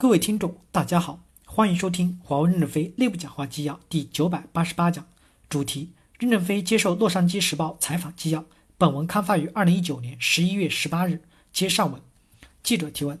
各位听众，大家好，欢迎收听华为任正非内部讲话纪要第九百八十八讲，主题：任正非接受《洛杉矶时报》采访纪要。本文刊发于二零一九年十一月十八日。接上文，记者提问：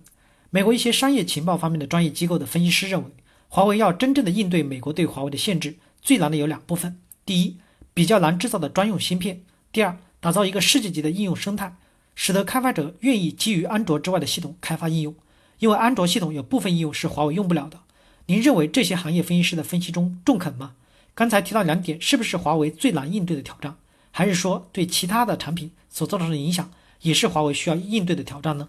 美国一些商业情报方面的专业机构的分析师认为，华为要真正的应对美国对华为的限制，最难的有两部分：第一，比较难制造的专用芯片；第二，打造一个世界级的应用生态。使得开发者愿意基于安卓之外的系统开发应用，因为安卓系统有部分应用是华为用不了的。您认为这些行业分析师的分析中中肯吗？刚才提到两点，是不是华为最难应对的挑战？还是说对其他的产品所造成的影响也是华为需要应对的挑战呢？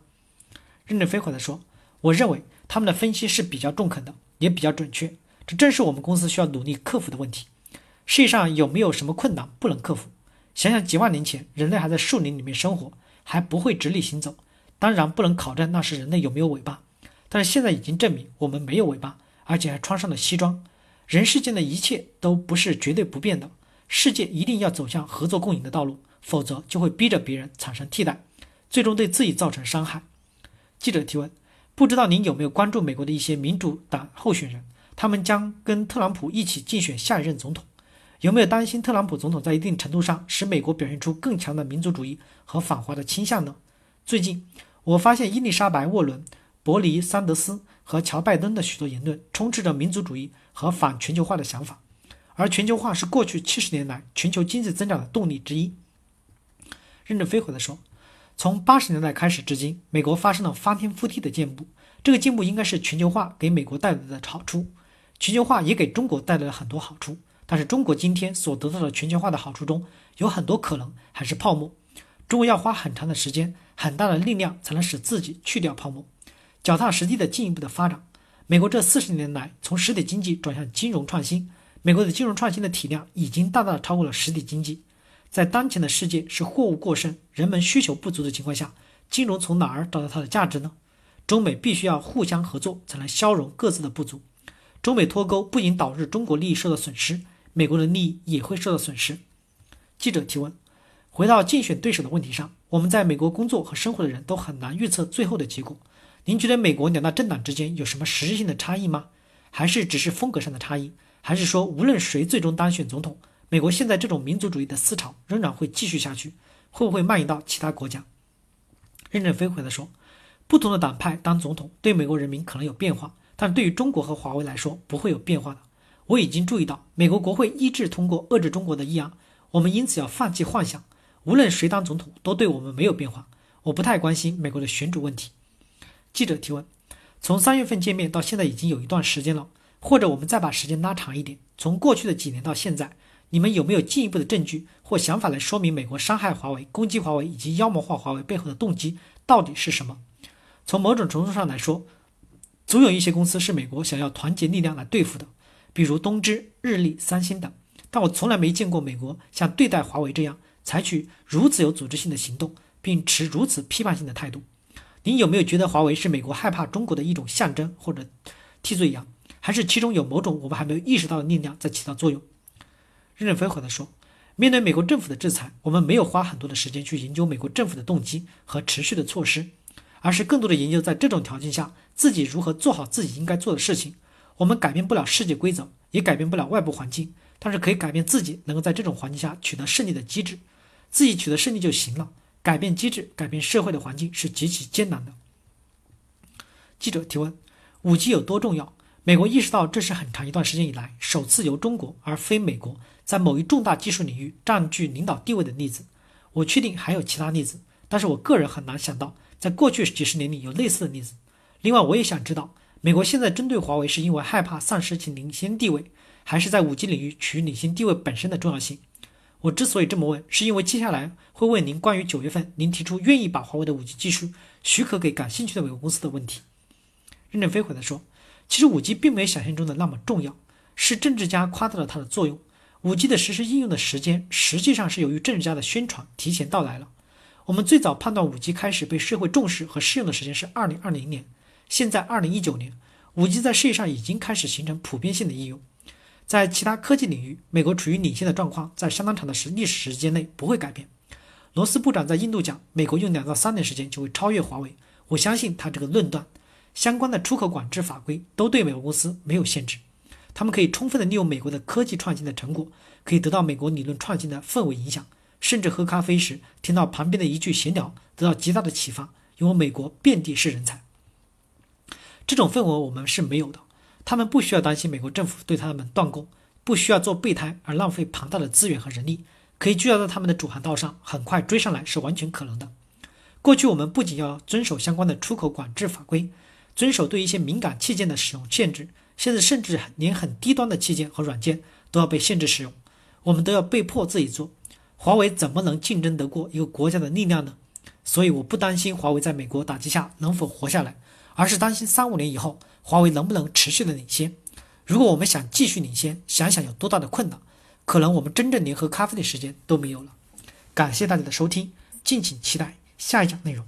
任正非回答说：“我认为他们的分析是比较中肯的，也比较准确。这正是我们公司需要努力克服的问题。世界上有没有什么困难不能克服？想想几万年前，人类还在树林里面生活。”还不会直立行走，当然不能考证那时人类有没有尾巴，但是现在已经证明我们没有尾巴，而且还穿上了西装。人世间的一切都不是绝对不变的，世界一定要走向合作共赢的道路，否则就会逼着别人产生替代，最终对自己造成伤害。记者提问：不知道您有没有关注美国的一些民主党候选人？他们将跟特朗普一起竞选下一任总统。有没有担心特朗普总统在一定程度上使美国表现出更强的民族主义和反华的倾向呢？最近，我发现伊丽莎白·沃伦、伯尼·桑德斯和乔·拜登的许多言论充斥着民族主义和反全球化的想法，而全球化是过去七十年来全球经济增长的动力之一。任正非回答说：“从八十年代开始至今，美国发生了翻天覆地的进步，这个进步应该是全球化给美国带来的好处，全球化也给中国带来了很多好处。”但是中国今天所得到的全球化的好处中有很多可能还是泡沫，中国要花很长的时间、很大的力量才能使自己去掉泡沫，脚踏实地的进一步的发展。美国这四十年来从实体经济转向金融创新，美国的金融创新的体量已经大大的超过了实体经济。在当前的世界是货物过剩、人们需求不足的情况下，金融从哪儿找到它的价值呢？中美必须要互相合作才能消融各自的不足。中美脱钩不仅导致中国利益受到损失。美国的利益也会受到损失。记者提问：回到竞选对手的问题上，我们在美国工作和生活的人都很难预测最后的结果。您觉得美国两大政党之间有什么实质性的差异吗？还是只是风格上的差异？还是说无论谁最终当选总统，美国现在这种民族主义的思潮仍然会继续下去？会不会蔓延到其他国家？任正非回答说：不同的党派当总统对美国人民可能有变化，但对于中国和华为来说不会有变化的。我已经注意到，美国国会一致通过遏制中国的议案，我们因此要放弃幻想，无论谁当总统都对我们没有变化。我不太关心美国的选举问题。记者提问：从三月份见面到现在已经有一段时间了，或者我们再把时间拉长一点，从过去的几年到现在，你们有没有进一步的证据或想法来说明美国伤害华为、攻击华为以及妖魔化华为背后的动机到底是什么？从某种程度上来说，总有一些公司是美国想要团结力量来对付的。比如东芝、日立、三星等，但我从来没见过美国像对待华为这样采取如此有组织性的行动，并持如此批判性的态度。您有没有觉得华为是美国害怕中国的一种象征或者替罪羊，还是其中有某种我们还没有意识到的力量在起到作用？任正非回答说：“面对美国政府的制裁，我们没有花很多的时间去研究美国政府的动机和持续的措施，而是更多的研究在这种条件下自己如何做好自己应该做的事情。”我们改变不了世界规则，也改变不了外部环境，但是可以改变自己能够在这种环境下取得胜利的机制，自己取得胜利就行了。改变机制、改变社会的环境是极其艰难的。记者提问：五 G 有多重要？美国意识到这是很长一段时间以来首次由中国而非美国在某一重大技术领域占据领导地位的例子。我确定还有其他例子，但是我个人很难想到在过去几十年里有类似的例子。另外，我也想知道。美国现在针对华为，是因为害怕丧失其领先地位，还是在五 G 领域取领先地位本身的重要性？我之所以这么问，是因为接下来会问您关于九月份您提出愿意把华为的五 G 技术许可给感兴趣的美国公司的问题。任正非回答说：“其实五 G 并没有想象中的那么重要，是政治家夸大了它的作用。五 G 的实施应用的时间，实际上是由于政治家的宣传提前到来了。我们最早判断五 G 开始被社会重视和适用的时间是二零二零年。”现在二零一九年，五 G 在世界上已经开始形成普遍性的应用。在其他科技领域，美国处于领先的状况，在相当长的时历史时间内不会改变。罗斯部长在印度讲，美国用两到三年时间就会超越华为。我相信他这个论断。相关的出口管制法规都对美国公司没有限制，他们可以充分的利用美国的科技创新的成果，可以得到美国理论创新的氛围影响，甚至喝咖啡时听到旁边的一句闲聊，得到极大的启发，因为美国遍地是人才。这种氛围我们是没有的，他们不需要担心美国政府对他们断供，不需要做备胎而浪费庞大的资源和人力，可以聚焦在他们的主航道上，很快追上来是完全可能的。过去我们不仅要遵守相关的出口管制法规，遵守对一些敏感器件的使用限制，现在甚至连很低端的器件和软件都要被限制使用，我们都要被迫自己做。华为怎么能竞争得过一个国家的力量呢？所以我不担心华为在美国打击下能否活下来，而是担心三五年以后华为能不能持续的领先。如果我们想继续领先，想想有多大的困难，可能我们真正连喝咖啡的时间都没有了。感谢大家的收听，敬请期待。下一讲内容。